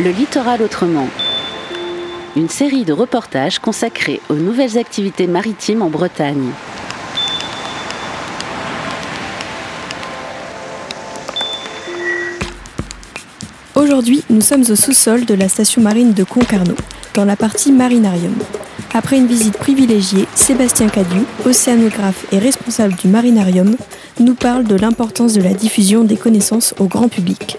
Le littoral autrement. Une série de reportages consacrés aux nouvelles activités maritimes en Bretagne. Aujourd'hui, nous sommes au sous-sol de la station marine de Concarneau, dans la partie marinarium. Après une visite privilégiée, Sébastien Cadu, océanographe et responsable du marinarium, nous parle de l'importance de la diffusion des connaissances au grand public.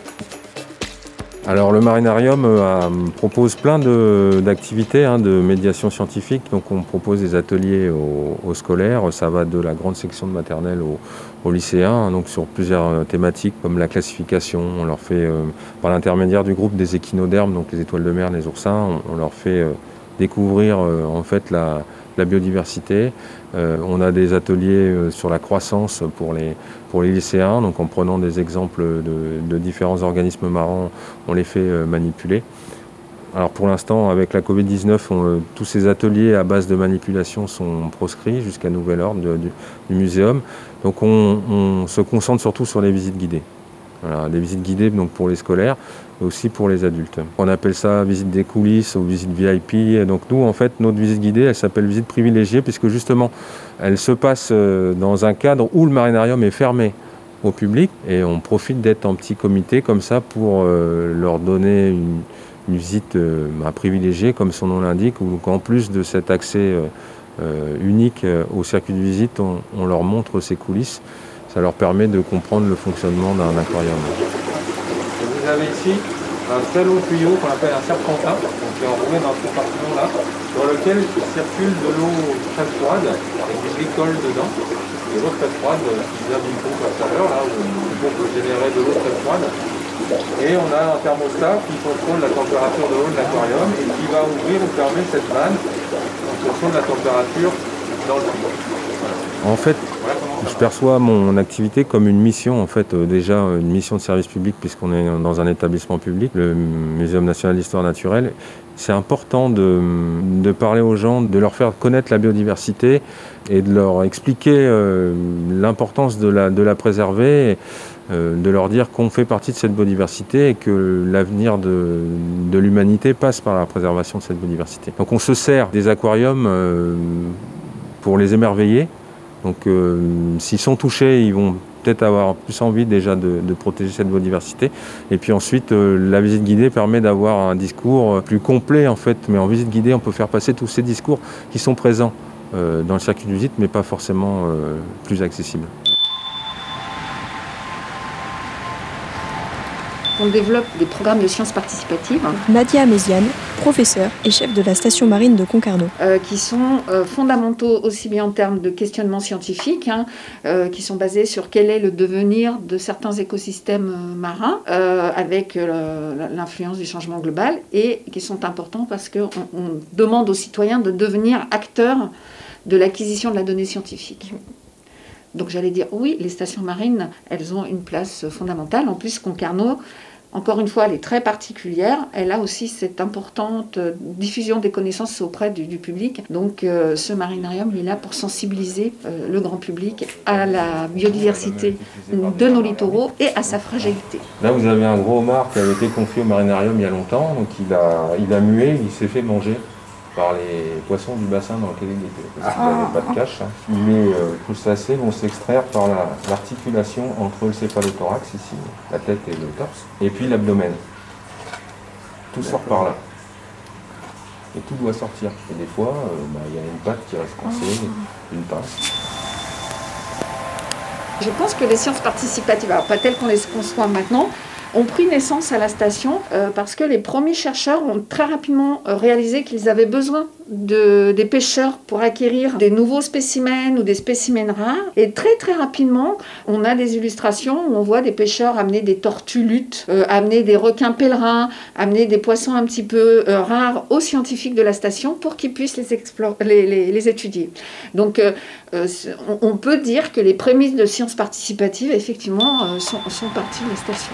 Alors le marinarium euh, propose plein d'activités hein, de, médiation scientifique. Donc on propose des ateliers aux, scolaires. Ça va de la grande section de maternelle aux, lycéens, hein, donc sur plusieurs euh, thématiques comme la classification. On leur fait, euh, par l'intermédiaire du groupe des échinodermes, donc les étoiles de mer, les oursins, on, leur fait découvrir en fait la, biodiversité. Euh, on a des ateliers euh, sur la croissance pour les, lycéens, donc en prenant des exemples de, différents organismes marins, on les fait euh, manipuler. Alors pour l'instant, avec la Covid-19, tous ces ateliers à base de manipulation sont proscrits jusqu'à nouvel ordre du, muséum. Donc on, se concentre surtout sur les visites guidées. Les visites guidées donc pour les scolaires, aussi pour les adultes. On appelle ça visite des coulisses ou visite VIP. donc nous, en fait, notre visite guidée, elle s'appelle visite privilégiée puisque justement, elle se passe euh, dans un cadre où le marinarium est fermé au public et on profite d'être en petit comité comme ça pour euh, leur donner une, visite euh, bah, privilégiée, comme son nom l'indique, où en plus de cet accès unique au circuit de visite, on, leur montre ces coulisses. Ça leur permet de comprendre le fonctionnement d'un aquarium vous avez ici un très long tuyau qu'on appelle un serpentin, qui est enroulé dans ce compartiment-là, dans lequel circule de l'eau très froide, avec du glycol dedans, et l'eau très froide qui vient d'une pompe à chaleur, là, où une pompe peut générer de l'eau très froide. Et on a un thermostat qui contrôle la température de l'eau de l'aquarium et qui va ouvrir ou fermer cette vanne en fonction de la température dans le tuyau. En fait, je perçois mon activité comme une mission, en fait, euh, déjà une mission de service public puisqu'on est dans un établissement public, le Muséum national d'histoire naturelle. C'est important de, parler aux gens, de leur faire connaître la biodiversité et de leur expliquer euh, l'importance de la, préserver, euh, de leur dire qu'on fait partie de cette biodiversité et que l'avenir de, l'humanité passe par la préservation de cette biodiversité. Donc on se sert des aquariums pour les émerveiller, donc euh, s'ils sont touchés, ils vont peut-être avoir plus envie déjà de, protéger cette biodiversité. Et puis ensuite, euh, la visite guidée permet d'avoir un discours euh, plus complet en fait. Mais en visite guidée, on peut faire passer tous ces discours qui sont présents dans le circuit de visite, mais pas forcément plus accessibles. On développe des programmes de sciences participatives. Nadia Améziane, professeure et chef de la station marine de Concarneau. Euh, qui sont euh, fondamentaux aussi bien en termes de questionnement scientifique, hein, euh, qui sont basés sur quel est le devenir de certains écosystèmes marins, avec l'influence du changement global, et qui sont importants parce qu'on on demande aux citoyens de devenir acteurs de l'acquisition de la donnée scientifique. Donc j'allais dire oui, les stations marines, elles ont une place fondamentale. En plus, Concarneau, encore une fois, elle est très particulière. Elle a aussi cette importante diffusion des connaissances auprès du, public. Donc euh, ce marinarium est là pour sensibiliser euh, le grand public à la biodiversité de nos littoraux et à sa fragilité. Là, vous avez un gros homard qui avait été confié au marinarium il y a longtemps. Donc il a, il a mué, il s'est fait manger par les poissons du bassin dans lequel il était, parce qu'il n'avait ah. pas de cache. Hein. Les euh, crustacés vont s'extraire par l'articulation entre le céphalothorax, ici, la tête et le torse, et puis l'abdomen. Tout sort par là. Et tout doit sortir. Et des fois, euh, bah, il y a une patte qui reste coincée, ah. une pince. Je pense que les sciences participatives, alors pas telles qu'on les conçoit maintenant, ont pris naissance à la station euh, parce que les premiers chercheurs ont très rapidement euh, réalisé qu'ils avaient besoin de, des pêcheurs pour acquérir des nouveaux spécimens ou des spécimens rares. Et très très rapidement, on a des illustrations où on voit des pêcheurs amener des tortues luttes, euh, amener des requins pèlerins, amener des poissons un petit peu rares aux scientifiques de la station pour qu'ils puissent les, les, les, étudier. Donc on, peut dire que les prémices de sciences participatives, effectivement, sont, sont parties de la station.